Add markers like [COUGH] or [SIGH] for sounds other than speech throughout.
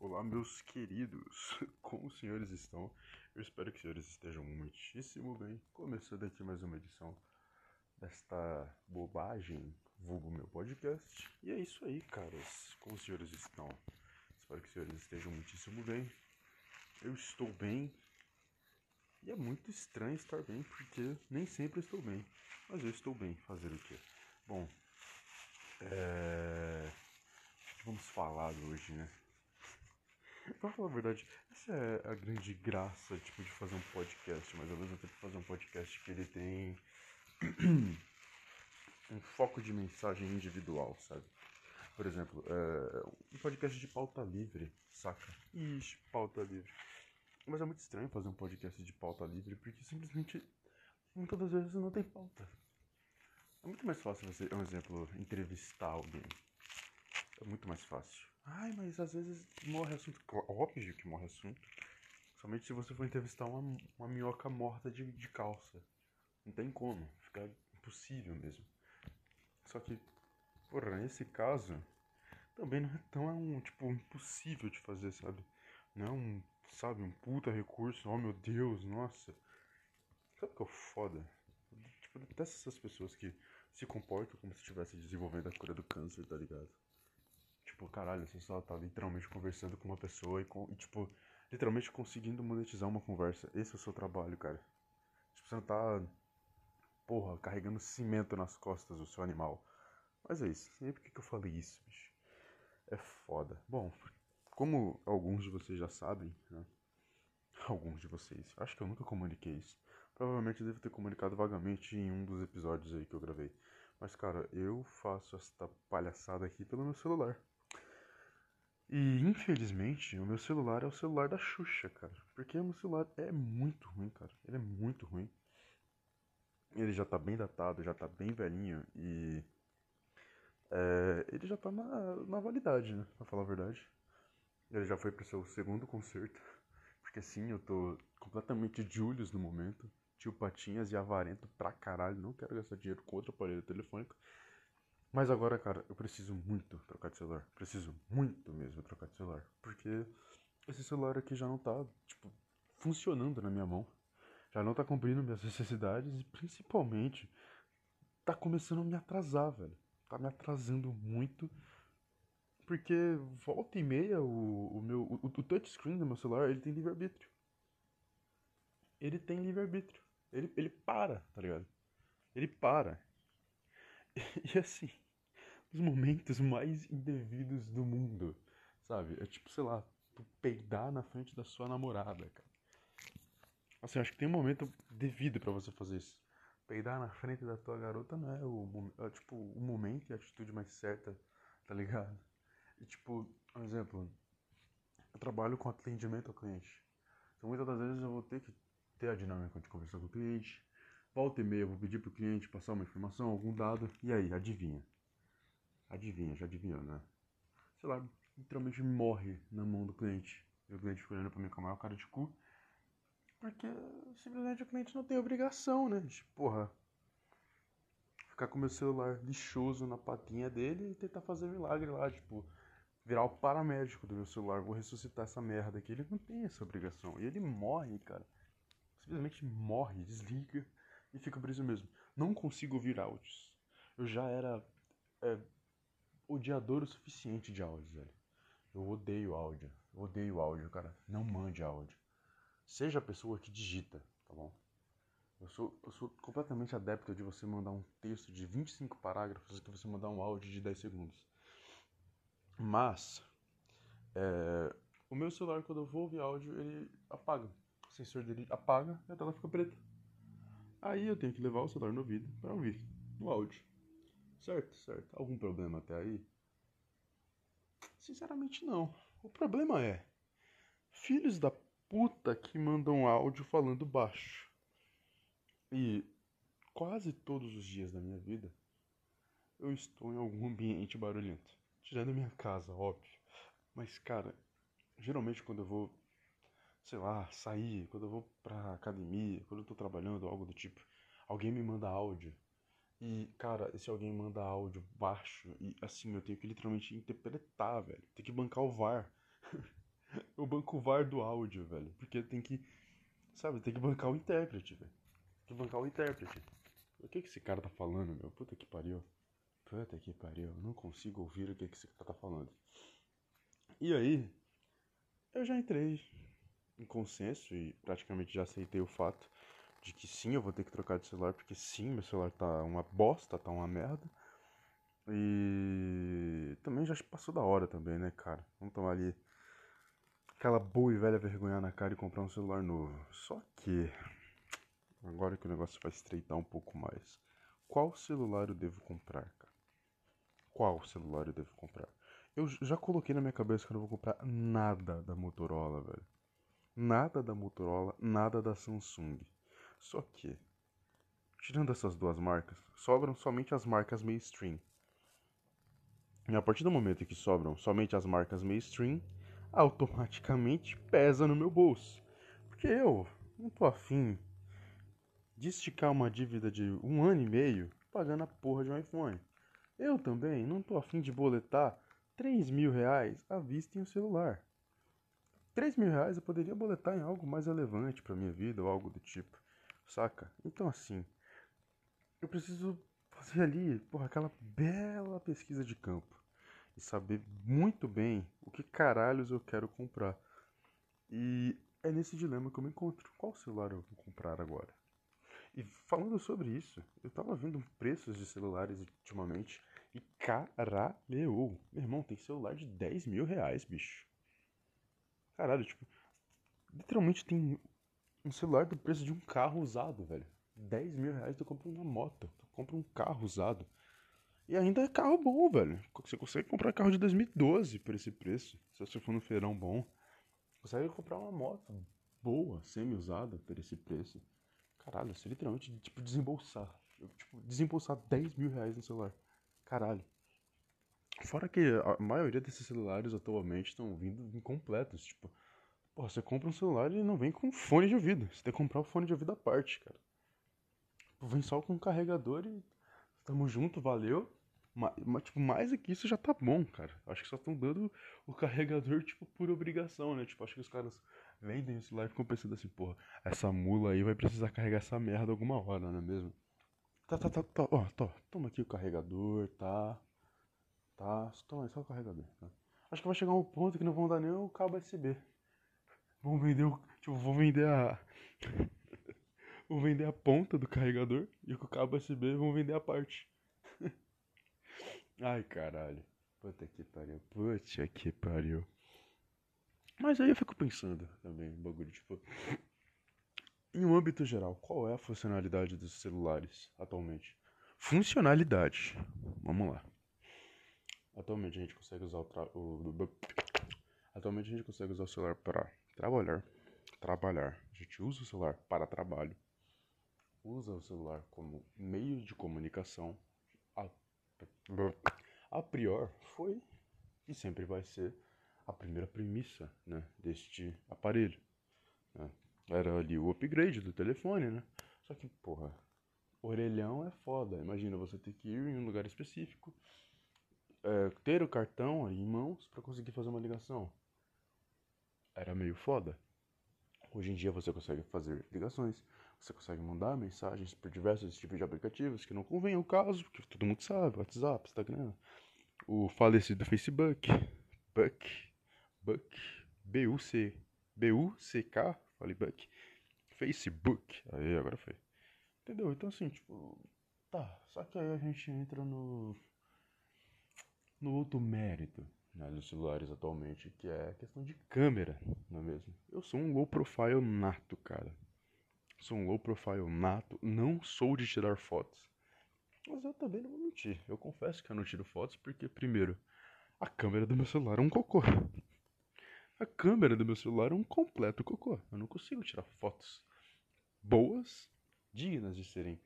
Olá, meus queridos, [LAUGHS] como os senhores estão? Eu espero que os senhores estejam muitíssimo bem. Começando aqui mais uma edição desta bobagem, vulgo meu podcast. E é isso aí, caras, como os senhores estão? Espero que os senhores estejam muitíssimo bem. Eu estou bem. E é muito estranho estar bem, porque nem sempre estou bem. Mas eu estou bem, fazer o quê? Bom, é... O que vamos falar hoje, né? Pra falar a verdade, essa é a grande graça, tipo, de fazer um podcast, mas ao mesmo tempo fazer um podcast que ele tem [CLEARS THROAT] um foco de mensagem individual, sabe? Por exemplo, é, um podcast de pauta livre, saca? Ixi, pauta livre. Mas é muito estranho fazer um podcast de pauta livre, porque simplesmente, muitas das vezes, não tem pauta. É muito mais fácil você, um exemplo, entrevistar alguém. É muito mais fácil. Ai, mas às vezes morre assunto. Óbvio que morre assunto. Somente se você for entrevistar uma, uma minhoca morta de, de calça. Não tem como. Fica impossível mesmo. Só que, porra, nesse caso, também não é tão, é um, tipo, impossível de fazer, sabe? Não é um, sabe, um puta recurso. Oh, meu Deus, nossa. Sabe o que é foda? Tipo, detesto essas pessoas que se comportam como se estivesse desenvolvendo a cura do câncer, tá ligado? Tipo, caralho, você só tá literalmente conversando com uma pessoa e, e, tipo, literalmente conseguindo monetizar uma conversa. Esse é o seu trabalho, cara. Tipo, você não tá, porra, carregando cimento nas costas do seu animal. Mas é isso. E por que, que eu falei isso, bicho? É foda. Bom, como alguns de vocês já sabem, né? Alguns de vocês. Acho que eu nunca comuniquei isso. Provavelmente devo ter comunicado vagamente em um dos episódios aí que eu gravei. Mas, cara, eu faço esta palhaçada aqui pelo meu celular. E infelizmente o meu celular é o celular da Xuxa, cara. Porque o meu celular é muito ruim, cara. Ele é muito ruim. Ele já tá bem datado, já tá bem velhinho e. É, ele já tá na, na validade, né? Pra falar a verdade. Ele já foi pro seu segundo concerto. Porque sim, eu tô completamente Julius no momento. Tio Patinhas e avarento pra caralho. Não quero gastar dinheiro com outro aparelho telefônico. Mas agora, cara, eu preciso muito trocar de celular. Preciso muito mesmo trocar de celular. Porque esse celular aqui já não tá, tipo, funcionando na minha mão. Já não tá cumprindo minhas [LAUGHS] necessidades e principalmente tá começando a me atrasar, velho. Tá me atrasando muito. Porque volta e meia o, o meu. O, o touchscreen do meu celular ele tem livre-arbítrio. Ele tem livre-arbítrio. Ele, ele para, tá ligado? Ele para. [LAUGHS] E assim, os momentos mais indevidos do mundo, sabe? É tipo, sei lá, tu peidar na frente da sua namorada, cara. Assim, acho que tem um momento devido para você fazer isso. Peidar na frente da tua garota não é o, é, tipo, o momento e a atitude mais certa, tá ligado? E tipo, por exemplo, eu trabalho com atendimento ao cliente. Então muitas das vezes eu vou ter que ter a dinâmica de conversar com o cliente, Volta e meia, vou pedir pro cliente passar uma informação, algum dado, e aí, adivinha? Adivinha, já adivinhou, né? Sei lá, literalmente morre na mão do cliente. E o cliente fica olhando pra mim com a maior cara de cu. Porque simplesmente o cliente não tem obrigação, né? De, porra, ficar com meu celular lixoso na patinha dele e tentar fazer milagre lá, tipo, virar o paramédico do meu celular, vou ressuscitar essa merda aqui. Ele não tem essa obrigação. E ele morre, cara. Simplesmente morre, desliga e fica por isso mesmo. Não consigo ouvir áudios. Eu já era é, odiador o suficiente de áudios, velho. Eu odeio áudio. Eu odeio áudio, cara. Não mande áudio. Seja a pessoa que digita, tá bom? Eu sou, eu sou completamente adepto de você mandar um texto de 25 parágrafos do que você mandar um áudio de 10 segundos. Mas, é, o meu celular, quando eu vou ouvir áudio, ele apaga. O sensor dele apaga e a tela fica preta. Aí eu tenho que levar o celular no ouvido para ouvir o áudio. Certo, certo. Algum problema até aí? Sinceramente não. O problema é filhos da puta que mandam áudio falando baixo. E quase todos os dias da minha vida eu estou em algum ambiente barulhento. Tirando minha casa, óbvio. Mas, cara, geralmente quando eu vou sei lá, sair, quando eu vou pra academia, quando eu tô trabalhando, algo do tipo, alguém me manda áudio. E, cara, esse alguém manda áudio baixo e assim, eu tenho que literalmente interpretar, velho. Tem que bancar o VAR. [LAUGHS] Eu banco o VAR do áudio, velho. Porque tem que. Sabe, tem que bancar o intérprete, velho. Tem que bancar o intérprete. O que que esse cara tá falando, meu? Puta que pariu. Puta que pariu. Eu não consigo ouvir o que que esse cara tá falando. E aí, eu já entrei em consenso e praticamente já aceitei o fato de que sim, eu vou ter que trocar de celular, porque sim, meu celular tá uma bosta, tá uma merda. E também já passou da hora também, né, cara? Vamos tomar ali aquela boa e velha vergonha na cara e comprar um celular novo. Só que agora que o negócio vai estreitar um pouco mais. Qual celular eu devo comprar, cara? Qual celular eu devo comprar? Eu já coloquei na minha cabeça que eu não vou comprar nada da Motorola, velho. Nada da Motorola, nada da Samsung. Só que, tirando essas duas marcas, sobram somente as marcas mainstream. E a partir do momento que sobram somente as marcas mainstream, automaticamente pesa no meu bolso. Porque eu não tô afim de esticar uma dívida de um ano e meio pagando a porra de um iPhone. Eu também não tô afim de boletar 3 mil reais à vista em um celular. 3 mil reais eu poderia boletar em algo mais relevante para minha vida ou algo do tipo, saca? Então assim, eu preciso fazer ali, porra, aquela bela pesquisa de campo e saber muito bem o que caralhos eu quero comprar. E é nesse dilema que eu me encontro. Qual celular eu vou comprar agora? E falando sobre isso, eu tava vendo preços de celulares ultimamente e caralho, meu irmão, tem celular de 10 mil reais, bicho. Caralho, tipo, literalmente tem um celular do preço de um carro usado, velho. 10 mil reais tu compra uma moto, tu compra um carro usado. E ainda é carro bom, velho. Você consegue comprar carro de 2012 por esse preço, se você for no feirão bom. Consegue comprar uma moto boa, semi-usada por esse preço. Caralho, você literalmente, tipo, desembolsar. Tipo, desembolsar 10 mil reais no celular. Caralho. Fora que a maioria desses celulares atualmente estão vindo incompletos. Tipo, porra, você compra um celular e não vem com fone de ouvido. Você tem que comprar o fone de ouvido à parte, cara. Vem só com um carregador e tamo junto, valeu. Mas, mas, tipo, mais do que isso já tá bom, cara. Acho que só estão dando o carregador, tipo, por obrigação, né? Tipo, acho que os caras vendem o celular e ficam pensando assim, porra, essa mula aí vai precisar carregar essa merda alguma hora, não é mesmo? Tá, tá, tá, tá. Ó, tô, toma aqui o carregador, tá? Tá, toma aí, só carregador. Tá? Acho que vai chegar um ponto que não vão dar nem o cabo USB. Vão vender o. Tipo, vão vender a. [LAUGHS] vão vender a ponta do carregador e com o cabo USB vão vender a parte. [LAUGHS] Ai, caralho. Puta que pariu. Puta que pariu. Mas aí eu fico pensando também, bagulho, tipo. Em um âmbito geral, qual é a funcionalidade dos celulares atualmente? Funcionalidade. Vamos lá. Atualmente a gente consegue usar o, o Atualmente a gente consegue usar o celular para trabalhar, trabalhar. A gente usa o celular para trabalho. Usa o celular como meio de comunicação. A, a prior foi e sempre vai ser a primeira premissa né, deste aparelho. Né? Era ali o upgrade do telefone, né? Só que, porra, orelhão é foda. Imagina você ter que ir em um lugar específico, é, ter o cartão em mãos para conseguir fazer uma ligação. Era meio foda. Hoje em dia você consegue fazer ligações, você consegue mandar mensagens por diversos tipos de aplicativos que não convém ao caso, porque todo mundo sabe, WhatsApp, Instagram, o falecido Facebook, Buck, Buck, B-U-C, B-U-C-K, Falei Buck. Facebook. Aí, agora foi. Entendeu? Então, assim, tipo. Tá. Só que aí a gente entra no. No outro mérito né, dos celulares atualmente, que é a questão de câmera, não é mesmo? Eu sou um low profile nato, cara. Sou um low profile nato. Não sou de tirar fotos. Mas eu também não vou mentir. Eu confesso que eu não tiro fotos porque, primeiro, a câmera do meu celular é um cocô. A câmera do meu celular é um completo cocô. Eu não consigo tirar fotos boas, dignas de serem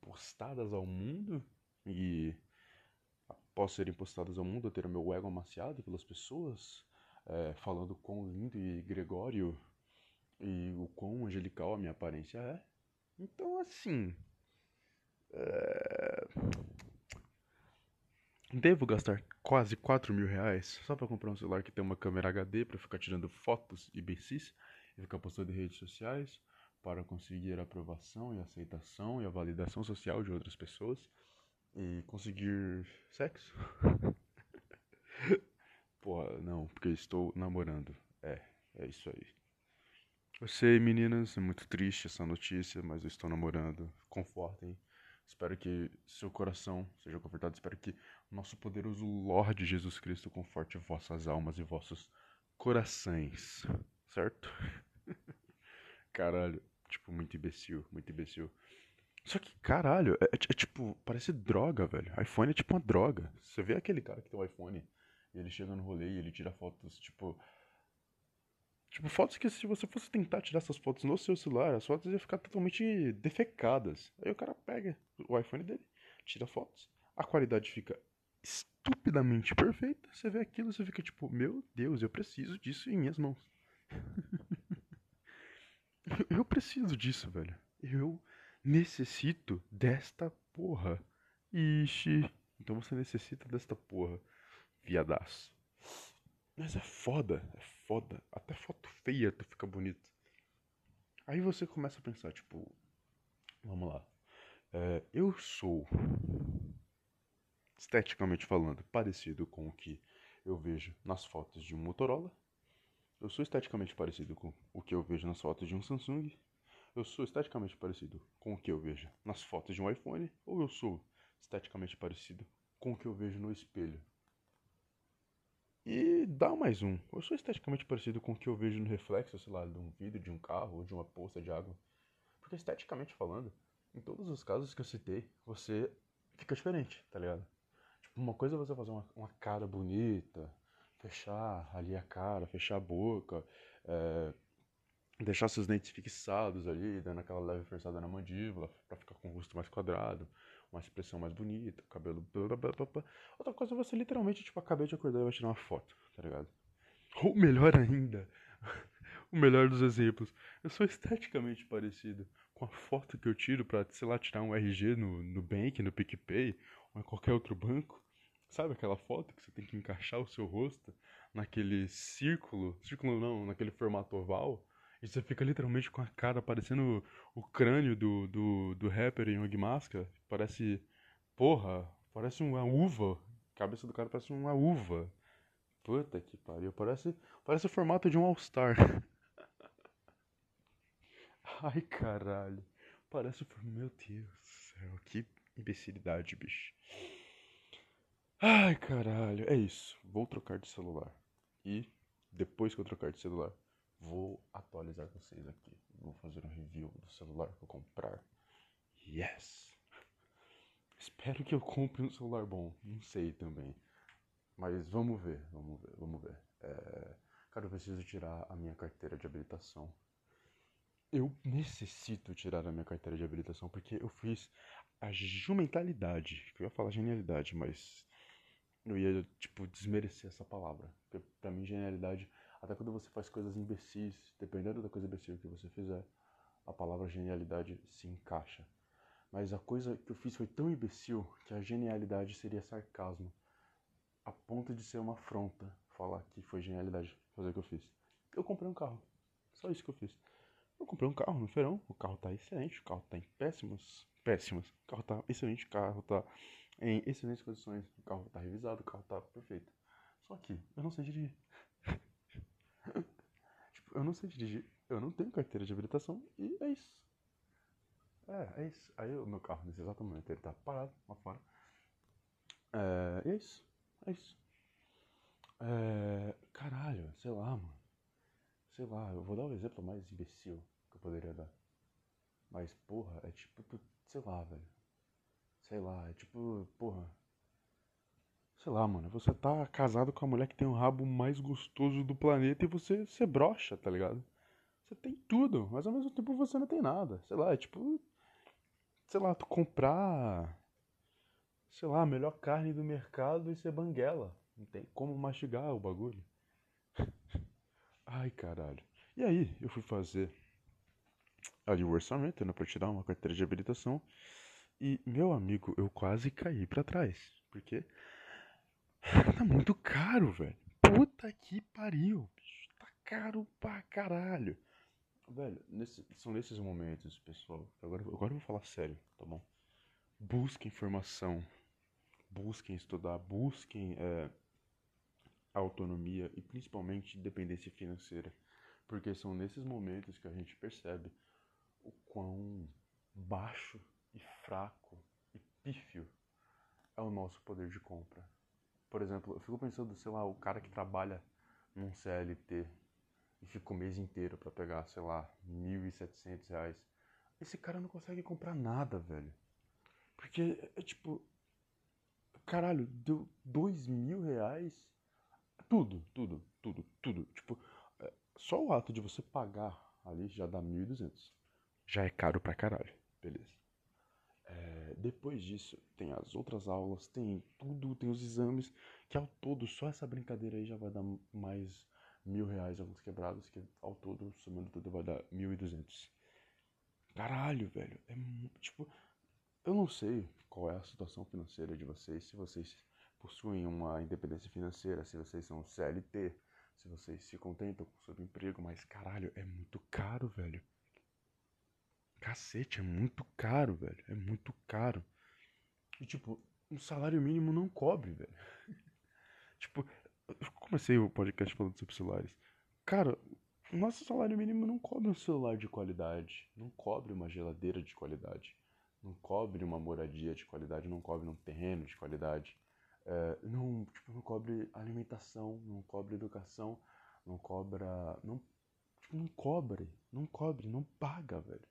postadas ao mundo e após serem postadas ao mundo ter o meu ego amaciado pelas pessoas, é, falando quão lindo e gregório e o quão angelical a minha aparência é. Então, assim. É... Devo gastar quase 4 mil reais só pra comprar um celular que tem uma câmera HD pra ficar tirando fotos imbecis e ficar postando em redes sociais para conseguir a aprovação e aceitação e a validação social de outras pessoas e conseguir sexo? [LAUGHS] Porra, não, porque estou namorando. É, é isso aí. Eu sei, meninas, é muito triste essa notícia, mas eu estou namorando. Confortem. Espero que seu coração seja confortado. Espero que nosso poderoso Lorde Jesus Cristo conforte vossas almas e vossos corações. Certo? [LAUGHS] Caralho. Tipo, muito imbecil, muito imbecil. Só que, caralho, é, é, é, tipo, parece droga, velho. iPhone é tipo uma droga. Você vê aquele cara que tem um iPhone ele chega no rolê e ele tira fotos, tipo, Tipo, fotos que se você fosse tentar tirar essas fotos no seu celular, as fotos iam ficar totalmente defecadas. Aí o cara pega o iPhone dele, tira fotos, a qualidade fica estupidamente perfeita. Você vê aquilo, você fica tipo, meu Deus, eu preciso disso em minhas mãos. [LAUGHS] eu preciso disso, velho. Eu necessito desta porra. Ixi. Então você necessita desta porra, viadaço. Mas é foda, é foda. Até foto feia tu fica bonito. Aí você começa a pensar, tipo, vamos lá. É, eu sou, esteticamente falando, parecido com o que eu vejo nas fotos de um Motorola. Eu sou esteticamente parecido com o que eu vejo nas fotos de um Samsung. Eu sou esteticamente parecido com o que eu vejo nas fotos de um iPhone. Ou eu sou esteticamente parecido com o que eu vejo no espelho e dá mais um. Eu sou esteticamente parecido com o que eu vejo no reflexo, sei lá, de um vidro de um carro ou de uma poça de água. Porque esteticamente falando, em todos os casos que eu citei, você fica diferente, tá ligado? Tipo, uma coisa é você fazer uma, uma cara bonita, fechar ali a cara, fechar a boca, é, deixar seus dentes fixados ali, dando aquela leve forçada na mandíbula para ficar com o rosto mais quadrado uma expressão mais bonita, cabelo. Blá, blá, blá, Outra coisa você literalmente, tipo, acabei de acordar e vai tirar uma foto, tá ligado? Ou melhor ainda, [LAUGHS] o melhor dos exemplos, eu sou esteticamente parecido com a foto que eu tiro pra, sei lá, tirar um RG no, no Bank, no PicPay, ou em qualquer outro banco. Sabe aquela foto que você tem que encaixar o seu rosto naquele círculo, círculo não, naquele formato oval? E você fica literalmente com a cara parecendo o, crânio do, do, do rapper em Ogmaska. Parece. Porra, parece uma uva. A cabeça do cara parece uma uva. Puta que pariu. Parece, parece o formato de um All-Star. [LAUGHS] Ai, caralho. Parece o. Meu Deus do céu. Que imbecilidade, bicho. Ai, caralho. É isso. Vou trocar de celular. E depois que eu trocar de celular, Vou atualizar vocês aqui. Vou fazer um review do celular que eu comprar. Yes! Espero que eu compre um celular bom. Não sei também. Mas vamos ver, vamos ver, vamos ver. É... Cara, eu preciso tirar a minha carteira de habilitação. Eu necessito tirar a minha carteira de habilitação porque eu fiz a jumentalidade. Eu ia falar genialidade, mas eu ia, tipo, desmerecer essa palavra. Porque pra mim, genialidade até quando você faz coisas imbecis, dependendo da coisa imbecil que você fizer, a palavra genialidade se encaixa. Mas a coisa que eu fiz foi tão imbecil que a genialidade seria sarcasmo, a ponto de ser uma afronta falar que foi genialidade fazer o que eu fiz. Eu comprei um carro, só isso que eu fiz. Eu comprei um carro no feirão, o carro tá excelente, o carro tá em péssimas, péssimas, o carro tá excelente, o carro tá em excelentes condições, o carro tá revisado, o carro tá perfeito. Só que eu não sei dirigir. [LAUGHS] tipo, eu não sei dirigir, eu não tenho carteira de habilitação e é isso. É, é isso. Aí o meu carro, nesse exato momento, ele tá parado lá fora. É, e é isso. É isso. É, caralho, sei lá, mano. Sei lá, eu vou dar o um exemplo mais imbecil que eu poderia dar. Mas, porra, é tipo, sei lá, velho. Sei lá, é tipo, porra, Sei lá, mano, você tá casado com a mulher que tem o rabo mais gostoso do planeta e você, você brocha, tá ligado? Você tem tudo, mas ao mesmo tempo você não tem nada. Sei lá, é tipo. Sei lá, tu comprar. Sei lá, a melhor carne do mercado e ser banguela. Não tem como mastigar o bagulho. [LAUGHS] Ai, caralho. E aí, eu fui fazer ali o orçamento, né, pra tirar uma carteira de habilitação. E, meu amigo, eu quase caí para trás. Porque Tá muito caro, velho. Puta que pariu, bicho. Tá caro pra caralho. Velho, nesse, são nesses momentos, pessoal. Agora, agora eu vou falar sério, tá bom? Busquem informação. Busquem estudar. Busquem é, autonomia e principalmente independência financeira. Porque são nesses momentos que a gente percebe o quão baixo e fraco e pífio é o nosso poder de compra. Por exemplo, eu fico pensando, sei lá, o cara que trabalha num CLT e fica o mês inteiro para pegar, sei lá, R$ 1.700. Esse cara não consegue comprar nada, velho. Porque é, tipo. Caralho, deu dois mil reais. Tudo, tudo, tudo, tudo. Tipo, é, só o ato de você pagar ali já dá 1.200. Já é caro pra caralho. Beleza. É, depois disso, tem as outras aulas, tem tudo, tem os exames, que ao todo, só essa brincadeira aí já vai dar mais mil reais alguns quebrados, que ao todo, somando tudo, vai dar mil e duzentos. Caralho, velho, é tipo, eu não sei qual é a situação financeira de vocês, se vocês possuem uma independência financeira, se vocês são CLT, se vocês se contentam com o seu emprego, mas caralho, é muito caro, velho. Cacete, é muito caro, velho. É muito caro. E, tipo, um salário mínimo não cobre, velho. [LAUGHS] tipo, eu comecei o podcast falando sobre celulares. Cara, nosso salário mínimo não cobre um celular de qualidade. Não cobre uma geladeira de qualidade. Não cobre uma moradia de qualidade. Não cobre um terreno de qualidade. É, não, tipo, não cobre alimentação. Não cobre educação. Não cobra. Não, tipo, não cobre. Não cobre. Não paga, velho.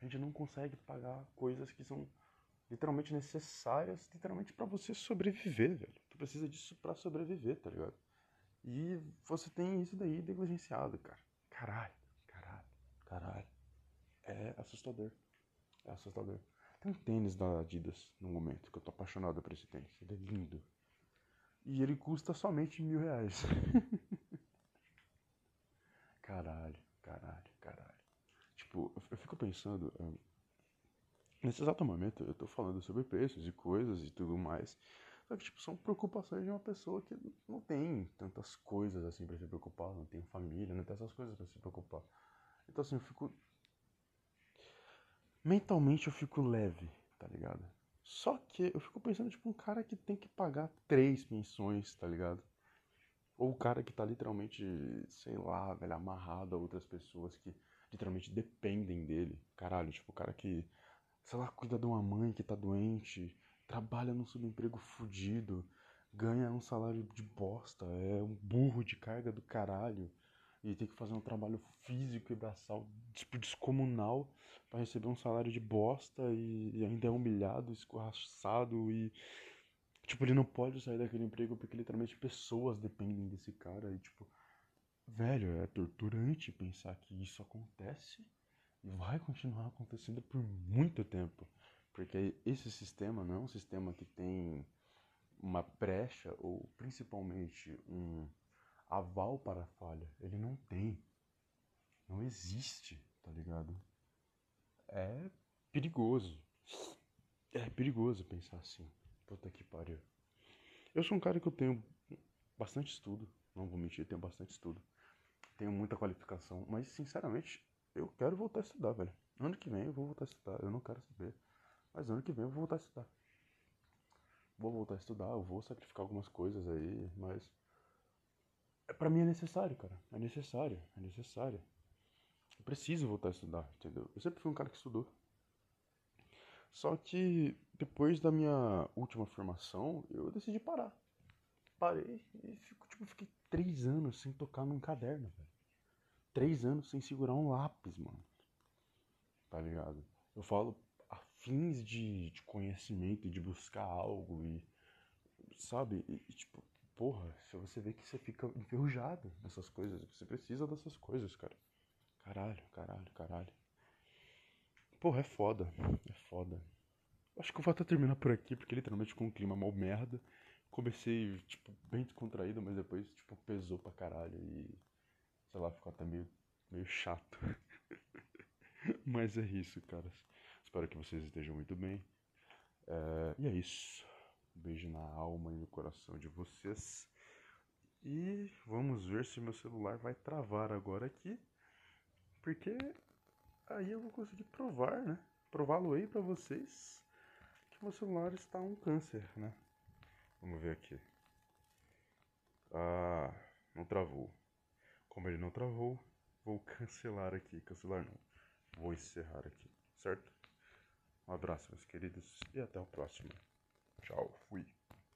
A gente não consegue pagar coisas que são literalmente necessárias, literalmente para você sobreviver, velho. Tu precisa disso para sobreviver, tá ligado? E você tem isso daí negligenciado, cara. Caralho, caralho, caralho. É assustador. É assustador. Tem um tênis da Adidas no momento que eu tô apaixonado por esse tênis. Ele é lindo. E ele custa somente mil reais. [LAUGHS] caralho, caralho, caralho. Tipo, eu fico pensando. Nesse exato momento eu tô falando sobre preços e coisas e tudo mais. Só que, tipo, são preocupações de uma pessoa que não tem tantas coisas assim para se preocupar, não tem família, não tem essas coisas para se preocupar. Então, assim, eu fico. Mentalmente eu fico leve, tá ligado? Só que eu fico pensando, tipo, um cara que tem que pagar três pensões, tá ligado? Ou o cara que tá literalmente, sei lá, velho, amarrado a outras pessoas que literalmente dependem dele. Caralho, tipo, o cara que, sei lá, cuida de uma mãe que tá doente, trabalha num subemprego fudido, ganha um salário de bosta, é um burro de carga do caralho e tem que fazer um trabalho físico e braçal tipo descomunal para receber um salário de bosta e, e, ainda é humilhado, escorraçado e tipo ele não pode sair daquele emprego porque literalmente pessoas dependem desse cara e tipo Velho, é torturante pensar que isso acontece e vai continuar acontecendo por muito tempo. Porque esse sistema não é um sistema que tem uma brecha ou principalmente um aval para a falha. Ele não tem. Não existe, tá ligado? É perigoso. É perigoso pensar assim. Puta que pariu. Eu sou um cara que eu tenho bastante estudo. Não vou mentir, tenho bastante estudo tenho muita qualificação, mas sinceramente, eu quero voltar a estudar, velho. Ano que vem eu vou voltar a estudar, eu não quero saber. Mas ano que vem eu vou voltar a estudar. Vou voltar a estudar, eu vou sacrificar algumas coisas aí, mas. É, pra mim é necessário, cara. É necessário, é necessário. Eu preciso voltar a estudar, entendeu? Eu sempre fui um cara que estudou. Só que depois da minha última formação, eu decidi parar. Parei e fico, tipo, fiquei três anos sem tocar num caderno, velho. Três anos sem segurar um lápis, mano. Tá ligado? Eu falo a fins de, de conhecimento, de buscar algo e. Sabe? E, tipo, porra, se você vê que você fica enferrujado nessas coisas, você precisa dessas coisas, cara. Caralho, caralho, caralho. Porra, é foda. É foda. Acho que eu vou até terminar por aqui, porque literalmente com um clima mal merda comecei, tipo, bem descontraído, mas depois, tipo, pesou pra caralho e, sei lá, ficou até meio, meio chato. [LAUGHS] mas é isso, caras. Espero que vocês estejam muito bem. É, e é isso. beijo na alma e no coração de vocês. E vamos ver se meu celular vai travar agora aqui. Porque aí eu vou conseguir provar, né? Prová-lo aí pra vocês que meu celular está um câncer, né? Vamos ver aqui. Ah, não travou. Como ele não travou, vou cancelar aqui. Cancelar não. Vou encerrar aqui, certo? Um abraço, meus queridos, e até o próximo. Tchau, fui.